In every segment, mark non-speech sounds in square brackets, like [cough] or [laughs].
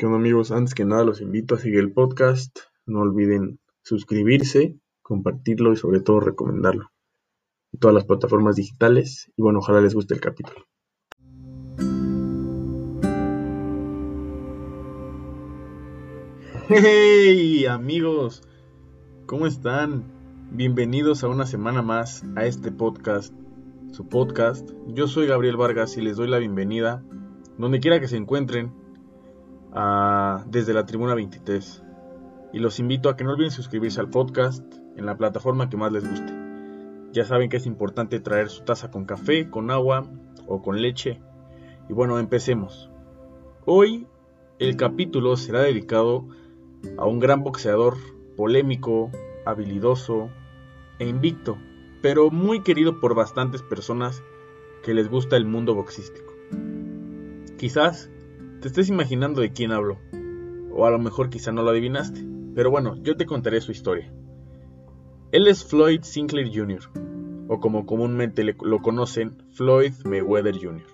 ¿Qué onda amigos? Antes que nada los invito a seguir el podcast. No olviden suscribirse, compartirlo y sobre todo recomendarlo en todas las plataformas digitales. Y bueno, ojalá les guste el capítulo. [laughs] ¡Hey amigos! ¿Cómo están? Bienvenidos a una semana más a este podcast, su podcast. Yo soy Gabriel Vargas y les doy la bienvenida donde quiera que se encuentren desde la tribuna 23. Y los invito a que no olviden suscribirse al podcast en la plataforma que más les guste. Ya saben que es importante traer su taza con café, con agua o con leche. Y bueno, empecemos. Hoy el capítulo será dedicado a un gran boxeador polémico, habilidoso e invicto, pero muy querido por bastantes personas que les gusta el mundo boxístico. Quizás te estés imaginando de quién hablo, o a lo mejor quizá no lo adivinaste, pero bueno, yo te contaré su historia. Él es Floyd Sinclair Jr., o como comúnmente lo conocen, Floyd Mayweather Jr.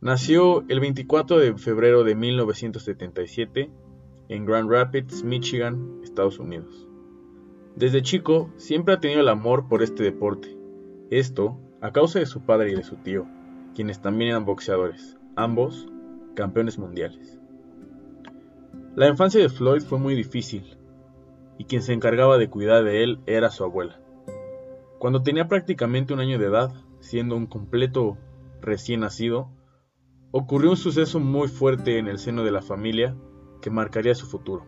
Nació el 24 de febrero de 1977 en Grand Rapids, Michigan, Estados Unidos. Desde chico siempre ha tenido el amor por este deporte, esto a causa de su padre y de su tío, quienes también eran boxeadores, ambos campeones mundiales. La infancia de Floyd fue muy difícil, y quien se encargaba de cuidar de él era su abuela. Cuando tenía prácticamente un año de edad, siendo un completo recién nacido, ocurrió un suceso muy fuerte en el seno de la familia que marcaría su futuro.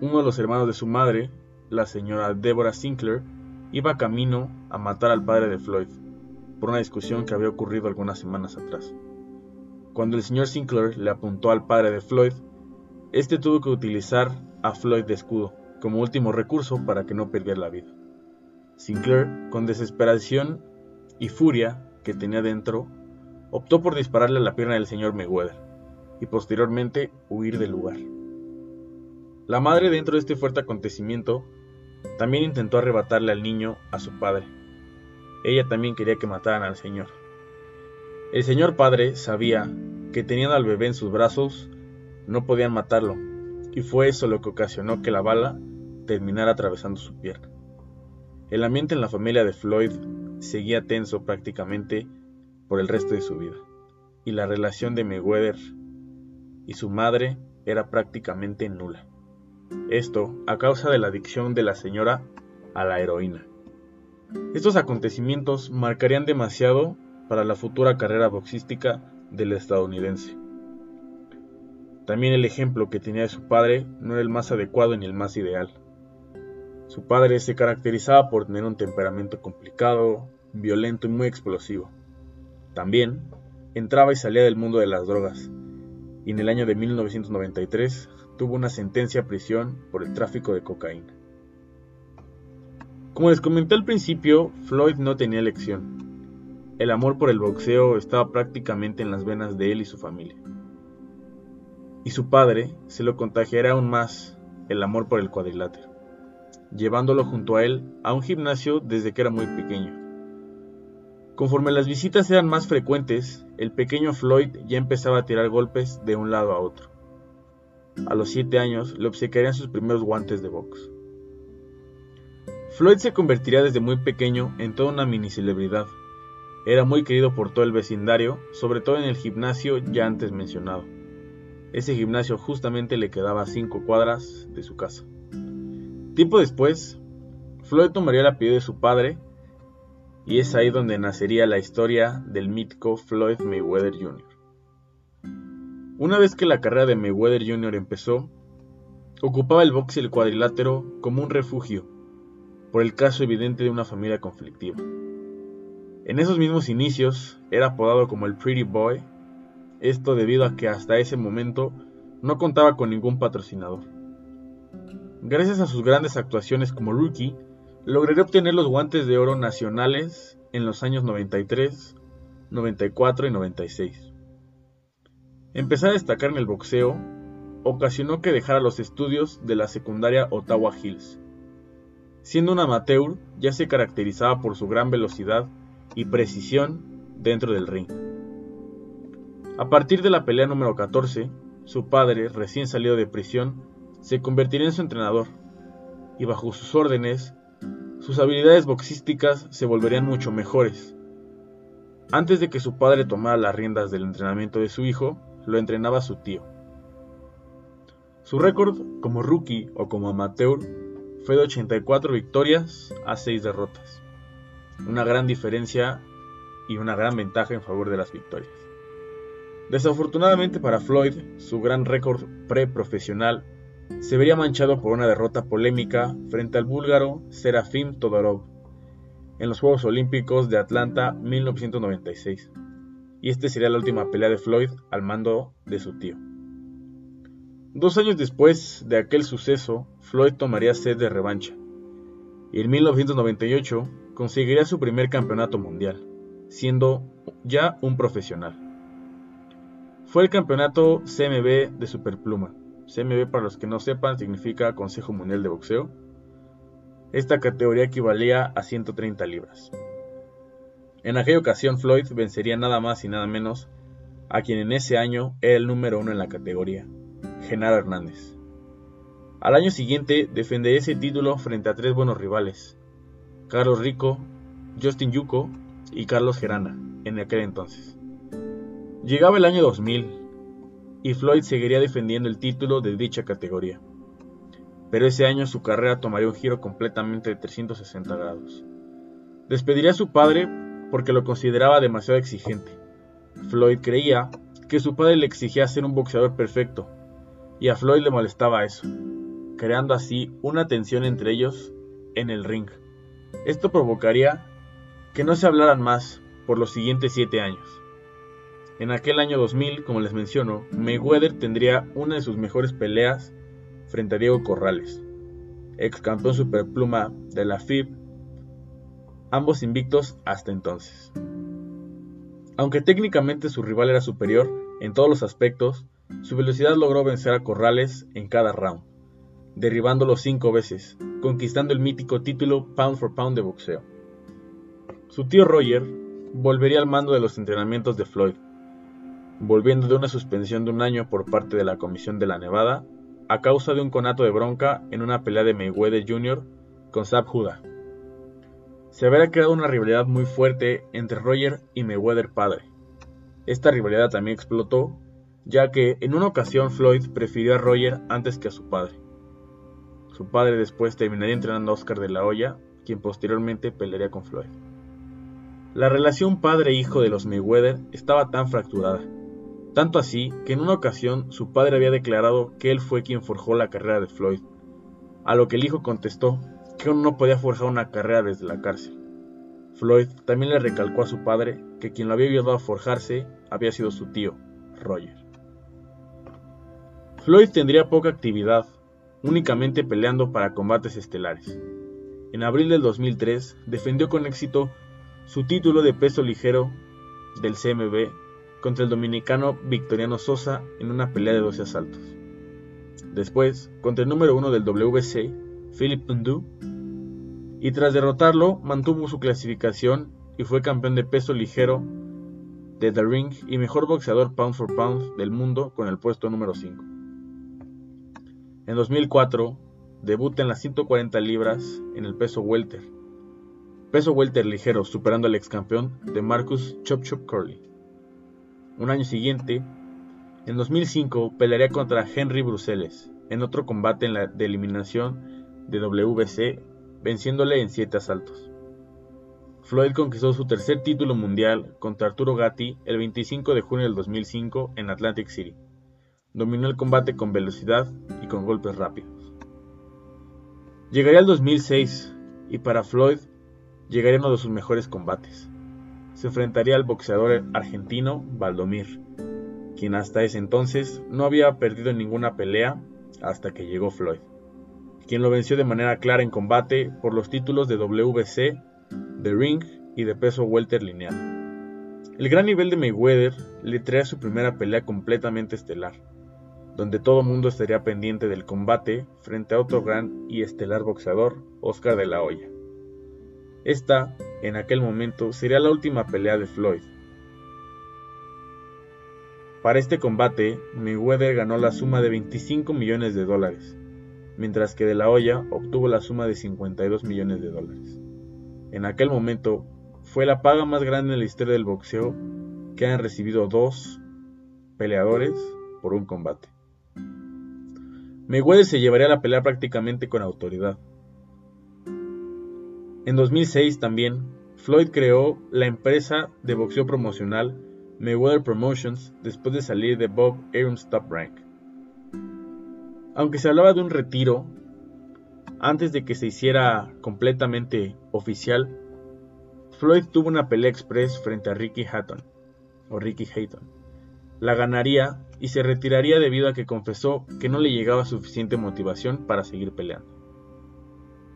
Uno de los hermanos de su madre, la señora Deborah Sinclair, iba camino a matar al padre de Floyd por una discusión que había ocurrido algunas semanas atrás. Cuando el señor Sinclair le apuntó al padre de Floyd, este tuvo que utilizar a Floyd de escudo como último recurso para que no perdiera la vida. Sinclair, con desesperación y furia que tenía dentro, optó por dispararle a la pierna del señor Mayweather y posteriormente huir del lugar. La madre dentro de este fuerte acontecimiento también intentó arrebatarle al niño a su padre. Ella también quería que mataran al señor. El señor padre sabía que teniendo al bebé en sus brazos no podían matarlo, y fue eso lo que ocasionó que la bala terminara atravesando su pierna. El ambiente en la familia de Floyd seguía tenso prácticamente por el resto de su vida, y la relación de Mayweather y su madre era prácticamente nula. Esto a causa de la adicción de la señora a la heroína. Estos acontecimientos marcarían demasiado para la futura carrera boxística del estadounidense. También el ejemplo que tenía de su padre no era el más adecuado ni el más ideal. Su padre se caracterizaba por tener un temperamento complicado, violento y muy explosivo. También entraba y salía del mundo de las drogas, y en el año de 1993 tuvo una sentencia a prisión por el tráfico de cocaína. Como les comenté al principio, Floyd no tenía elección. El amor por el boxeo estaba prácticamente en las venas de él y su familia. Y su padre se lo contagiará aún más el amor por el cuadrilátero, llevándolo junto a él a un gimnasio desde que era muy pequeño. Conforme las visitas eran más frecuentes, el pequeño Floyd ya empezaba a tirar golpes de un lado a otro. A los 7 años le obsequiarían sus primeros guantes de box. Floyd se convertiría desde muy pequeño en toda una mini celebridad, era muy querido por todo el vecindario, sobre todo en el gimnasio ya antes mencionado. Ese gimnasio justamente le quedaba a cinco cuadras de su casa. Tiempo después, Floyd tomaría el apellido de su padre y es ahí donde nacería la historia del mítico Floyd Mayweather Jr. Una vez que la carrera de Mayweather Jr. empezó, ocupaba el box y el cuadrilátero como un refugio, por el caso evidente de una familia conflictiva. En esos mismos inicios era apodado como el Pretty Boy, esto debido a que hasta ese momento no contaba con ningún patrocinador. Gracias a sus grandes actuaciones como rookie, lograría obtener los guantes de oro nacionales en los años 93, 94 y 96. Empezar a destacar en el boxeo ocasionó que dejara los estudios de la secundaria Ottawa Hills. Siendo un amateur, ya se caracterizaba por su gran velocidad y precisión dentro del ring. A partir de la pelea número 14, su padre, recién salido de prisión, se convertiría en su entrenador, y bajo sus órdenes, sus habilidades boxísticas se volverían mucho mejores. Antes de que su padre tomara las riendas del entrenamiento de su hijo, lo entrenaba su tío. Su récord como rookie o como amateur fue de 84 victorias a 6 derrotas. Una gran diferencia y una gran ventaja en favor de las victorias. Desafortunadamente para Floyd, su gran récord pre-profesional se vería manchado por una derrota polémica frente al búlgaro Serafim Todorov en los Juegos Olímpicos de Atlanta 1996, y este sería la última pelea de Floyd al mando de su tío. Dos años después de aquel suceso, Floyd tomaría sed de revancha, y en 1998 conseguiría su primer campeonato mundial, siendo ya un profesional. Fue el campeonato CMB de Superpluma. CMB, para los que no sepan, significa Consejo Mundial de Boxeo. Esta categoría equivalía a 130 libras. En aquella ocasión, Floyd vencería nada más y nada menos a quien en ese año era el número uno en la categoría, Genaro Hernández. Al año siguiente defendería ese título frente a tres buenos rivales, Carlos Rico, Justin Yuko y Carlos Gerana, en aquel entonces. Llegaba el año 2000 y Floyd seguiría defendiendo el título de dicha categoría. Pero ese año su carrera tomaría un giro completamente de 360 grados. Despediría a su padre porque lo consideraba demasiado exigente. Floyd creía que su padre le exigía ser un boxeador perfecto, y a Floyd le molestaba eso, creando así una tensión entre ellos en el ring. Esto provocaría que no se hablaran más por los siguientes 7 años. En aquel año 2000, como les menciono, Mayweather tendría una de sus mejores peleas frente a Diego Corrales, ex campeón superpluma de la FIB, ambos invictos hasta entonces. Aunque técnicamente su rival era superior en todos los aspectos, su velocidad logró vencer a Corrales en cada round, derribándolo cinco veces, conquistando el mítico título Pound for Pound de boxeo. Su tío Roger volvería al mando de los entrenamientos de Floyd, volviendo de una suspensión de un año por parte de la Comisión de la Nevada a causa de un conato de bronca en una pelea de Mayweather Jr. con Zab Huda. Se habría creado una rivalidad muy fuerte entre Roger y Mayweather padre. Esta rivalidad también explotó, ya que en una ocasión Floyd prefirió a Roger antes que a su padre. Su padre después terminaría entrenando a Oscar de la Hoya, quien posteriormente pelearía con Floyd. La relación padre-hijo de los Mayweather estaba tan fracturada, tanto así que en una ocasión su padre había declarado que él fue quien forjó la carrera de Floyd, a lo que el hijo contestó que uno no podía forjar una carrera desde la cárcel. Floyd también le recalcó a su padre que quien lo había ayudado a forjarse había sido su tío, Roger. Floyd tendría poca actividad, únicamente peleando para combates estelares. En abril del 2003 defendió con éxito su título de peso ligero del CMB contra el dominicano Victoriano Sosa en una pelea de 12 asaltos. Después, contra el número uno del WC, Philip Ndu, y tras derrotarlo mantuvo su clasificación y fue campeón de peso ligero de The Ring y mejor boxeador pound for pound del mundo con el puesto número 5. En 2004 debuta en las 140 libras en el peso welter, peso welter ligero superando al ex campeón de Marcus Chop Chop Curly. Un año siguiente, en 2005, pelearía contra Henry Bruseles en otro combate de eliminación de WBC, venciéndole en 7 asaltos. Floyd conquistó su tercer título mundial contra Arturo Gatti el 25 de junio del 2005 en Atlantic City. Dominó el combate con velocidad y con golpes rápidos. Llegaría el 2006 y para Floyd llegaría uno de sus mejores combates se enfrentaría al boxeador argentino Valdomir, quien hasta ese entonces no había perdido ninguna pelea hasta que llegó Floyd, quien lo venció de manera clara en combate por los títulos de WBC, de Ring y de peso welter lineal. El gran nivel de Mayweather le trae su primera pelea completamente estelar, donde todo mundo estaría pendiente del combate frente a otro gran y estelar boxeador, Oscar de la Hoya. Esta, en aquel momento, sería la última pelea de Floyd. Para este combate, Mayweather ganó la suma de 25 millones de dólares, mientras que De La Hoya obtuvo la suma de 52 millones de dólares. En aquel momento, fue la paga más grande en la historia del boxeo que han recibido dos peleadores por un combate. Mayweather se llevaría la pelea prácticamente con autoridad. En 2006 también, Floyd creó la empresa de boxeo promocional Mayweather Promotions después de salir de Bob Arum's Top Rank. Aunque se hablaba de un retiro, antes de que se hiciera completamente oficial, Floyd tuvo una pelea express frente a Ricky Hatton, o Ricky Hayton. La ganaría y se retiraría debido a que confesó que no le llegaba suficiente motivación para seguir peleando.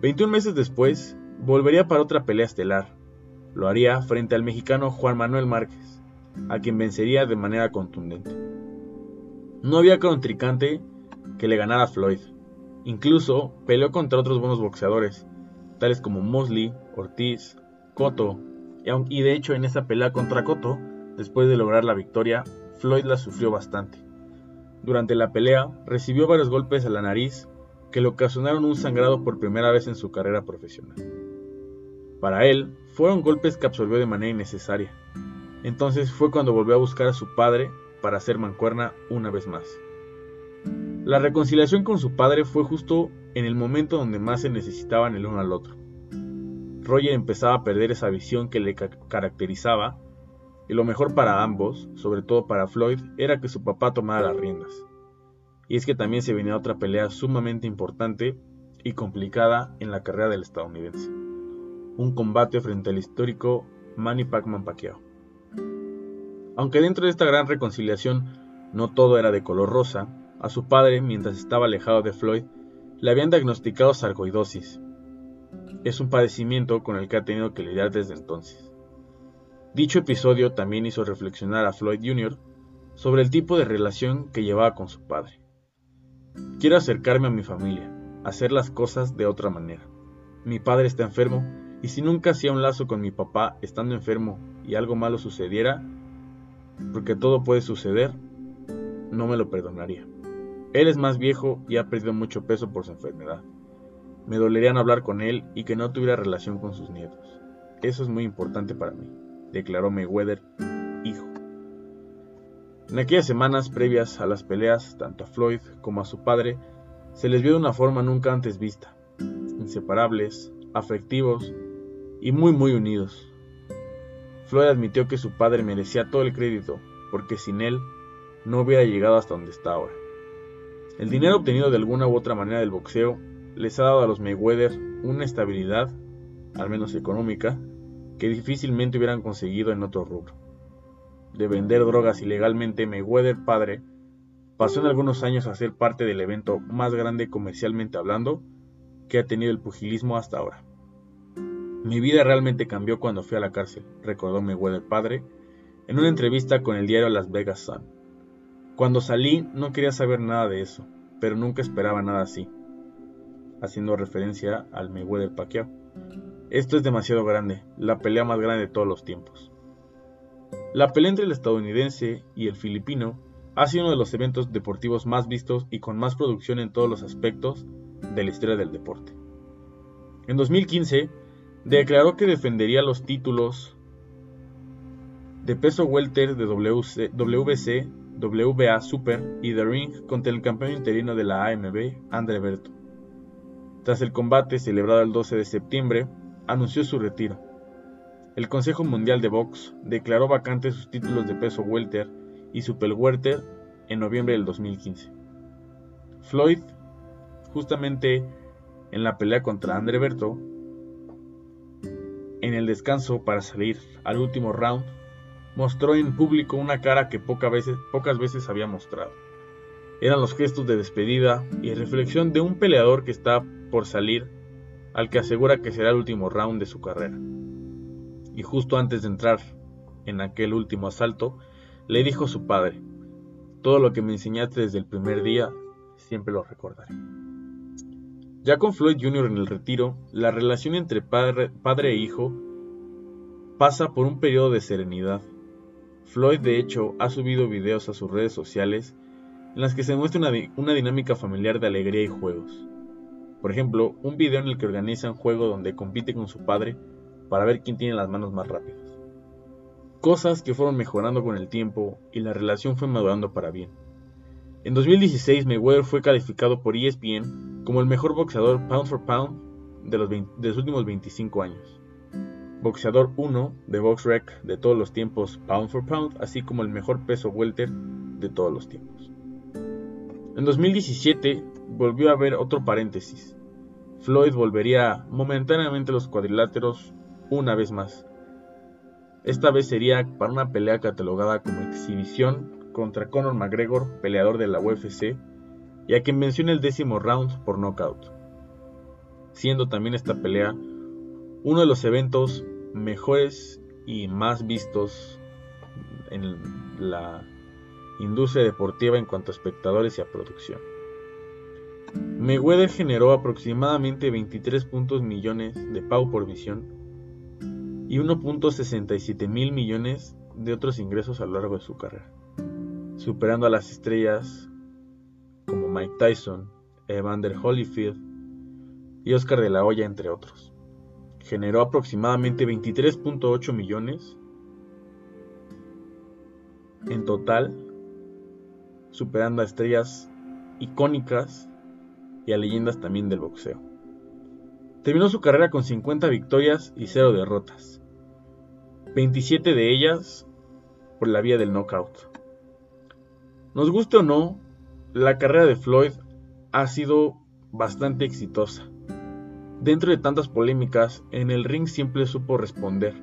21 meses después, volvería para otra pelea estelar. Lo haría frente al mexicano Juan Manuel Márquez, a quien vencería de manera contundente. No había contrincante que le ganara a Floyd. Incluso peleó contra otros buenos boxeadores, tales como Mosley, Ortiz, Cotto, y de hecho en esa pelea contra Cotto, después de lograr la victoria, Floyd la sufrió bastante. Durante la pelea recibió varios golpes a la nariz que le ocasionaron un sangrado por primera vez en su carrera profesional. Para él, fueron golpes que absorbió de manera innecesaria. Entonces fue cuando volvió a buscar a su padre para hacer mancuerna una vez más. La reconciliación con su padre fue justo en el momento donde más se necesitaban el uno al otro. Roger empezaba a perder esa visión que le caracterizaba y lo mejor para ambos, sobre todo para Floyd, era que su papá tomara las riendas. Y es que también se venía otra pelea sumamente importante y complicada en la carrera del estadounidense un combate frente al histórico Manny Pacman Pacquiao. Aunque dentro de esta gran reconciliación no todo era de color rosa, a su padre, mientras estaba alejado de Floyd, le habían diagnosticado sarcoidosis. Es un padecimiento con el que ha tenido que lidiar desde entonces. Dicho episodio también hizo reflexionar a Floyd Jr. sobre el tipo de relación que llevaba con su padre. Quiero acercarme a mi familia, hacer las cosas de otra manera. Mi padre está enfermo y si nunca hacía un lazo con mi papá estando enfermo y algo malo sucediera, porque todo puede suceder, no me lo perdonaría. Él es más viejo y ha perdido mucho peso por su enfermedad. Me dolería no hablar con él y que no tuviera relación con sus nietos. Eso es muy importante para mí, declaró Mayweather, hijo. En aquellas semanas previas a las peleas, tanto a Floyd como a su padre, se les vio de una forma nunca antes vista, inseparables, afectivos y muy muy unidos. Floyd admitió que su padre merecía todo el crédito, porque sin él no hubiera llegado hasta donde está ahora. El dinero obtenido de alguna u otra manera del boxeo les ha dado a los Mayweather una estabilidad, al menos económica, que difícilmente hubieran conseguido en otro rubro. De vender drogas ilegalmente, Mayweather padre pasó en algunos años a ser parte del evento más grande comercialmente hablando que ha tenido el pugilismo hasta ahora. Mi vida realmente cambió cuando fui a la cárcel, recordó Mayweather padre en una entrevista con el diario Las Vegas Sun. Cuando salí no quería saber nada de eso, pero nunca esperaba nada así, haciendo referencia al Mayweather Pacquiao. Esto es demasiado grande, la pelea más grande de todos los tiempos. La pelea entre el estadounidense y el filipino ha sido uno de los eventos deportivos más vistos y con más producción en todos los aspectos de la historia del deporte. En 2015, declaró que defendería los títulos de peso welter de WC, WBC, WBA Super y The Ring contra el campeón interino de la AMB, André Berto. Tras el combate celebrado el 12 de septiembre, anunció su retiro. El Consejo Mundial de Box declaró vacantes sus títulos de peso welter y super welter en noviembre del 2015. Floyd, justamente en la pelea contra André Berto, en el descanso para salir al último round, mostró en público una cara que pocas veces había mostrado. Eran los gestos de despedida y reflexión de un peleador que está por salir, al que asegura que será el último round de su carrera. Y justo antes de entrar en aquel último asalto, le dijo su padre, todo lo que me enseñaste desde el primer día, siempre lo recordaré. Ya con Floyd Jr. en el retiro, la relación entre padre, e hijo pasa por un periodo de serenidad. Floyd de hecho ha subido videos a sus redes sociales en las que se muestra una, dinámica familiar de alegría y juegos. Por ejemplo, un video en el que organiza un juego donde compite con su padre para ver quién tiene las manos más rápidas. Cosas que fueron mejorando con el tiempo y la relación fue madurando para bien. En 2016 Mayweather fue calificado por ESPN como el mejor boxeador pound for pound de los, últimos 25 años. Boxeador 1 de BoxRec de todos los tiempos pound for pound, así como el mejor peso welter de todos los tiempos. En 2017 volvió a haber otro paréntesis. Floyd volvería momentáneamente a los cuadriláteros una vez más. Esta vez sería para una pelea catalogada como exhibición contra Conor McGregor, peleador de la UFC, y a quien menciona el décimo round por knockout, siendo también esta pelea uno de los eventos mejores y más vistos en la industria deportiva en cuanto a espectadores y a producción. Mayweather generó aproximadamente 23 puntos millones de pago por visión y 1.67 mil millones de otros ingresos a lo largo de su carrera superando a las estrellas como Mike Tyson, Evander Holyfield y Oscar de la Hoya, entre otros. Generó aproximadamente 23.8 millones en total, superando a estrellas icónicas y a leyendas también del boxeo. Terminó su carrera con 50 victorias y 0 derrotas, 27 de ellas por la vía del knockout. Nos guste o no, la carrera de Floyd ha sido bastante exitosa. Dentro de tantas polémicas, en el ring siempre supo responder.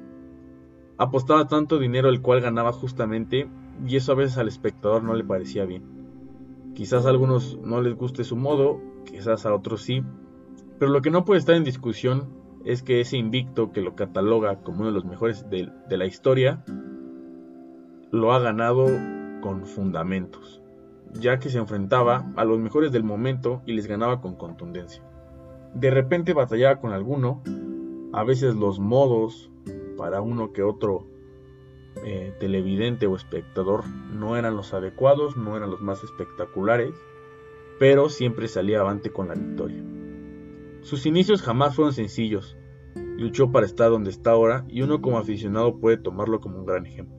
Apostaba tanto dinero el cual ganaba justamente y eso a veces al espectador no le parecía bien. Quizás a algunos no les guste su modo, quizás a otros sí, pero lo que no puede estar en discusión es que ese invicto que lo cataloga como uno de los mejores de, la historia, lo ha ganado con fundamentos, ya que se enfrentaba a los mejores del momento y les ganaba con contundencia. De repente batallaba con alguno, a veces los modos para uno que otro eh, televidente o espectador no eran los adecuados, no eran los más espectaculares, pero siempre salía avante con la victoria. Sus inicios jamás fueron sencillos, luchó para estar donde está ahora y uno como aficionado puede tomarlo como un gran ejemplo.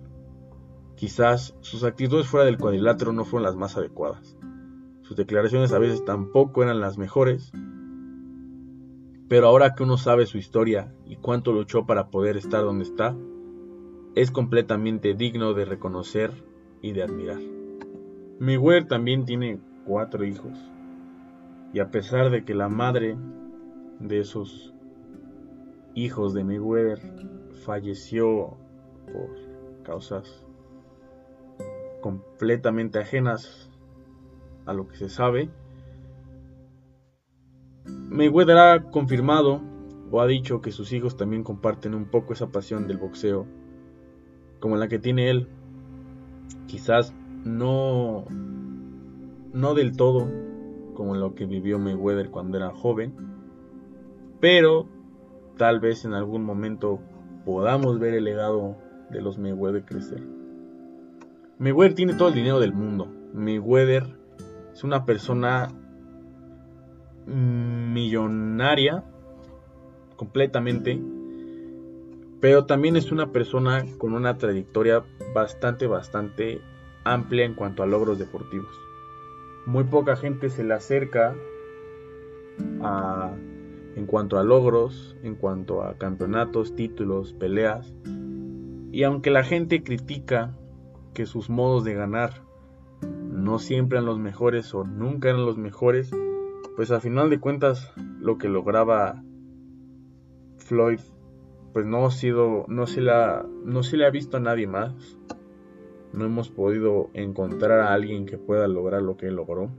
Quizás sus actitudes fuera del cuadrilátero no fueron las más adecuadas. Sus declaraciones a veces tampoco eran las mejores. Pero ahora que uno sabe su historia y cuánto luchó para poder estar donde está, es completamente digno de reconocer y de admirar. Mayweather también tiene cuatro hijos. Y a pesar de que la madre de esos hijos de Mayweather falleció por causas completamente ajenas a lo que se sabe. Mayweather ha confirmado o ha dicho que sus hijos también comparten un poco esa pasión del boxeo, como la que tiene él. Quizás no, no del todo como lo que vivió Mayweather cuando era joven, pero tal vez en algún momento podamos ver el legado de los Mayweather crecer. Mayweather tiene todo el dinero del mundo. Mayweather es una persona millonaria completamente, pero también es una persona con una trayectoria bastante, bastante amplia en cuanto a logros deportivos. Muy poca gente se le acerca en cuanto a logros, en cuanto a campeonatos, títulos, peleas. Y aunque la gente critica que sus modos de ganar no siempre eran los mejores o nunca eran los mejores, pues a final de cuentas lo que lograba Floyd pues no ha sido no se la no se le ha visto a nadie más. No hemos podido encontrar a alguien que pueda lograr lo que él logró.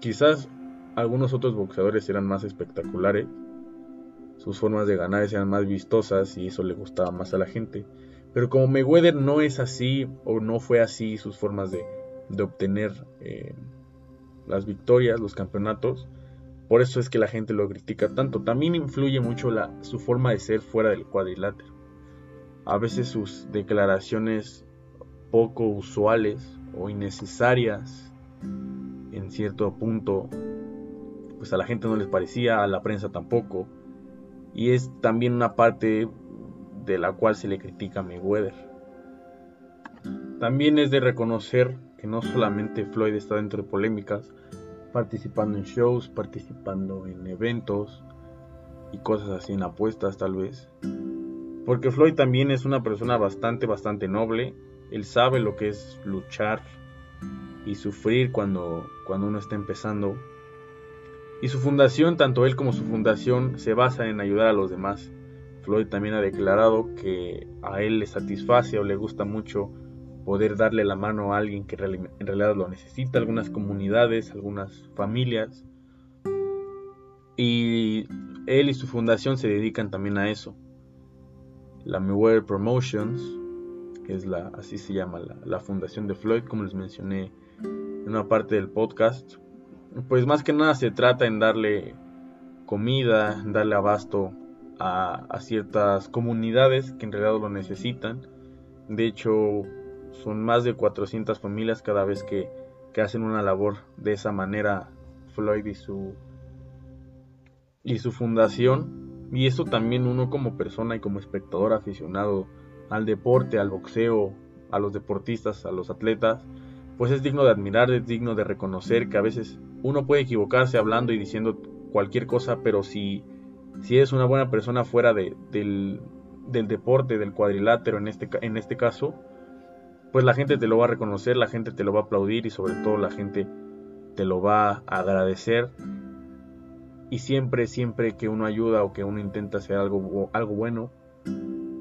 Quizás algunos otros boxeadores eran más espectaculares, sus formas de ganar eran más vistosas y eso le gustaba más a la gente. Pero como Mayweather no es así o no fue así sus formas de, obtener eh, las victorias, los campeonatos, por eso es que la gente lo critica tanto. También influye mucho la, su forma de ser fuera del cuadrilátero. A veces sus declaraciones poco usuales o innecesarias en cierto punto pues a la gente no les parecía, a la prensa tampoco y es también una parte de la cual se le critica a Mayweather. También es de reconocer que no solamente Floyd está dentro de polémicas, participando en shows, participando en eventos y cosas así, en apuestas tal vez. Porque Floyd también es una persona bastante, bastante noble. Él sabe lo que es luchar y sufrir cuando, cuando uno está empezando. Y su fundación, tanto él como su fundación, se basa en ayudar a los demás. Floyd también ha declarado que a él le satisface o le gusta mucho poder darle la mano a alguien que en realidad lo necesita, algunas comunidades, algunas familias. Y él y su fundación se dedican también a eso. La Mayweather Promotions, que es la, así se llama la, la fundación de Floyd, como les mencioné en una parte del podcast, pues más que nada se trata en darle comida, darle abasto a, a, ciertas comunidades que en realidad lo necesitan. De hecho, son más de 400 familias cada vez que, hacen una labor de esa manera Floyd y su y su fundación y eso también uno como persona y como espectador aficionado al deporte, al boxeo, a los deportistas, a los atletas, pues es digno de admirar, es digno de reconocer que a veces uno puede equivocarse hablando y diciendo cualquier cosa, pero si, si es una buena persona fuera de, del, del, deporte, del cuadrilátero en este, en este caso, pues la gente te lo va a reconocer, la gente te lo va a aplaudir y sobre todo la gente te lo va a agradecer. Y siempre, siempre que uno ayuda o que uno intenta hacer algo, algo bueno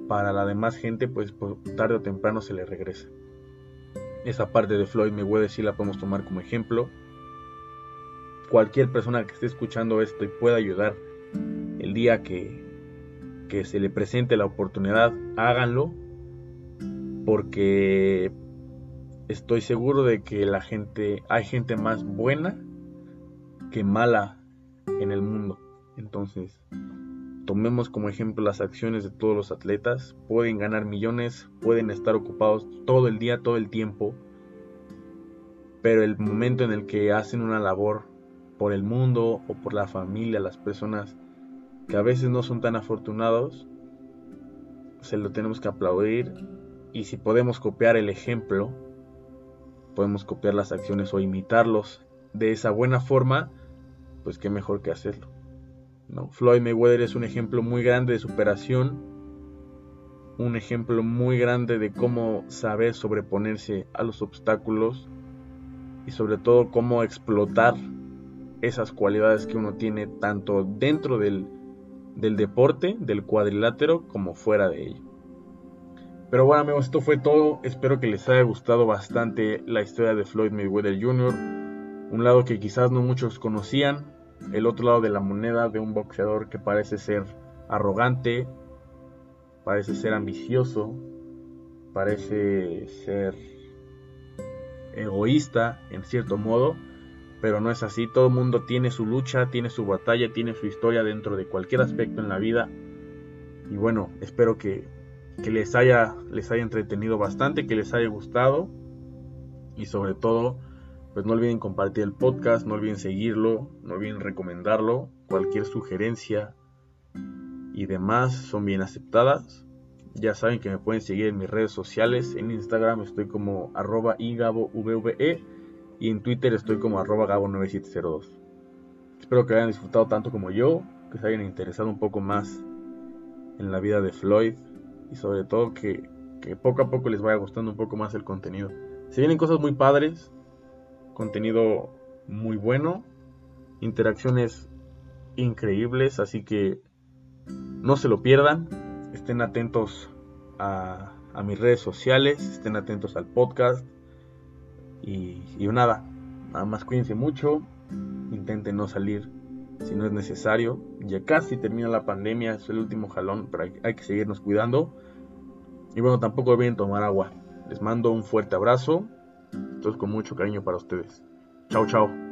para la demás gente, pues, pues tarde o temprano se le regresa. Esa parte de Floyd Mayweather sí la podemos tomar como ejemplo. Cualquier persona que esté escuchando esto y pueda ayudar el día que, que se le presente la oportunidad, háganlo porque estoy seguro de que la gente, hay gente más buena que mala en el mundo. Entonces, tomemos como ejemplo las acciones de todos los atletas. Pueden ganar millones, pueden estar ocupados todo el día, todo el tiempo. Pero el momento en el que hacen una labor por el mundo o por la familia, las personas que a veces no son tan afortunados, se lo tenemos que aplaudir y si podemos copiar el ejemplo, podemos copiar las acciones o imitarlos de esa buena forma, pues qué mejor que hacerlo. ¿No? Floyd Mayweather es un ejemplo muy grande de superación, un ejemplo muy grande de cómo saber sobreponerse a los obstáculos y sobre todo cómo explotar esas cualidades que uno tiene tanto dentro del, del deporte, del cuadrilátero, como fuera de ello. Pero bueno amigos, esto fue todo. Espero que les haya gustado bastante la historia de Floyd Mayweather Jr. Un lado que quizás no muchos conocían. El otro lado de la moneda de un boxeador que parece ser arrogante. Parece ser ambicioso. Parece ser egoísta en cierto modo. Pero no es así. Todo el mundo tiene su lucha, tiene su batalla, tiene su historia dentro de cualquier aspecto en la vida. Y bueno, espero que que les haya, les haya entretenido bastante, que les haya gustado y sobre todo, pues no olviden compartir el podcast, no olviden seguirlo, no olviden recomendarlo, cualquier sugerencia y demás son bien aceptadas. Ya saben que me pueden seguir en mis redes sociales, en Instagram estoy como arroba y en Twitter estoy como arroba gabo9702. Espero que hayan disfrutado tanto como yo, que se hayan interesado un poco más en la vida de Floyd, y sobre todo que, poco a poco les vaya gustando un poco más el contenido. Se vienen cosas muy padres, contenido muy bueno, interacciones increíbles, así que no se lo pierdan, estén atentos a, mis redes sociales, estén atentos al podcast y, nada, nada más cuídense mucho, intenten no salir si no es necesario. Ya casi termina la pandemia, es el último jalón, pero hay, que seguirnos cuidando. Y bueno, tampoco olviden tomar agua. Les mando un fuerte abrazo. Esto es con mucho cariño para ustedes. Chao, chao.